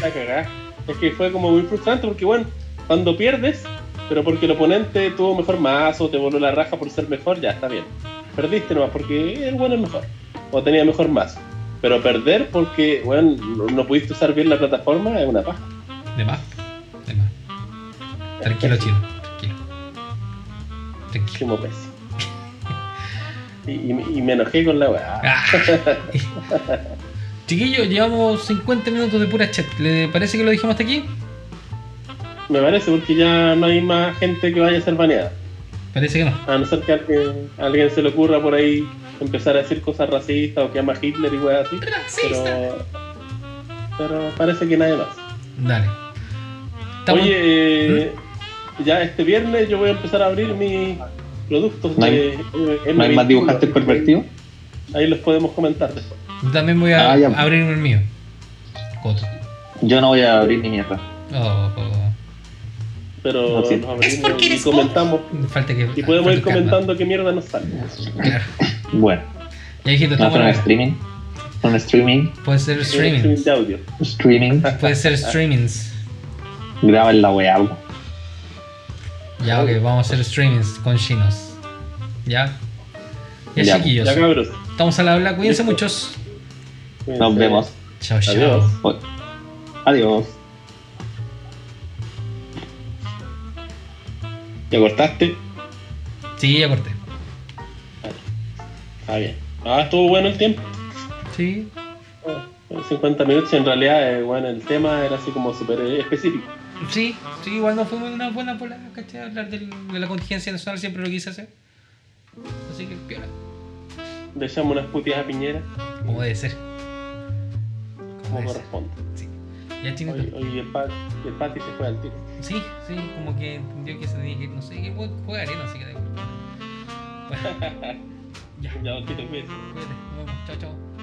cagá. Es que fue como muy frustrante porque, bueno, cuando pierdes, pero porque el oponente tuvo mejor mazo, te voló la raja por ser mejor, ya está bien. Perdiste nomás porque el bueno es mejor, o tenía mejor mazo. Pero perder porque, bueno, no, pudiste usar bien la plataforma es una paja.
De más. De más. Tranquilo, chino. Tranquilo. Tranquilo.
Pésimo. Y, y- me enojé con la weá.
Ah. Chiquillos, llevamos 50 minutos de pura chat. ¿Le parece que lo dijimos hasta aquí?
Me parece porque ya no hay más gente que vaya a ser baneada.
Parece que no.
A no ser que a alguien, a alguien se le ocurra por ahí empezar a decir cosas racistas o que ama a Hitler y weas así. Pero, pero parece que nadie más.
Dale. Estamos-
Oye, eh, ya este viernes yo voy a empezar a abrir mis productos
¿No hay-
de M-
¿No hay más
M21.
dibujantes pervertidos?
Ahí los podemos comentar después.
Yo también voy a
Ah,
abrir el mío. Coto.
Yo no voy a abrir ni mierda.
Oh, oh,
Pero
No, sí.
nos abrimos y comentamos.
Falta que.
Y podemos ir
calma.
comentando qué mierda nos sale.
Claro.
Bueno,
Ya
hacer un
en
streaming. Un streaming.
Puede ser
Un
streaming.
streaming de audio.
Streaming.
Puede ser streamings.
Graben la weá. po.
Ya, ok, vamos a hacer streamings con chinos. ¿Ya? Ya,
Ya,
chiquillos.
Ya cabros.
Estamos al habla. Cuídense
Listo.
muchos.
Nos vemos.
Chao, chao.
Adiós.
¿Ya cortaste?
Sí, ya corté.
Ah, bien. Ah, estuvo bueno el tiempo.
Sí.
Ah, 50 minutos y en realidad, eh, bueno, el tema era así como súper eh, específico.
Sí, sí, igual no fue una buena bola, ¿cachai? Hablar del- de la contingencia nacional siempre lo quise hacer. Así que, piola.
Le echamos unas puteadas a Piñera,
Como debe ser.
como corresponde.
Ya.
Hoy, hoy el, pat, el Pati se fue al tiro.
Sí, sí, como que entendió que se tenía que ir, no sé, que jue- juega arena, así que da igual. Bueno, ya,
Ya, Tito, cuídese.
cuídate, nos vemos, chao, chao.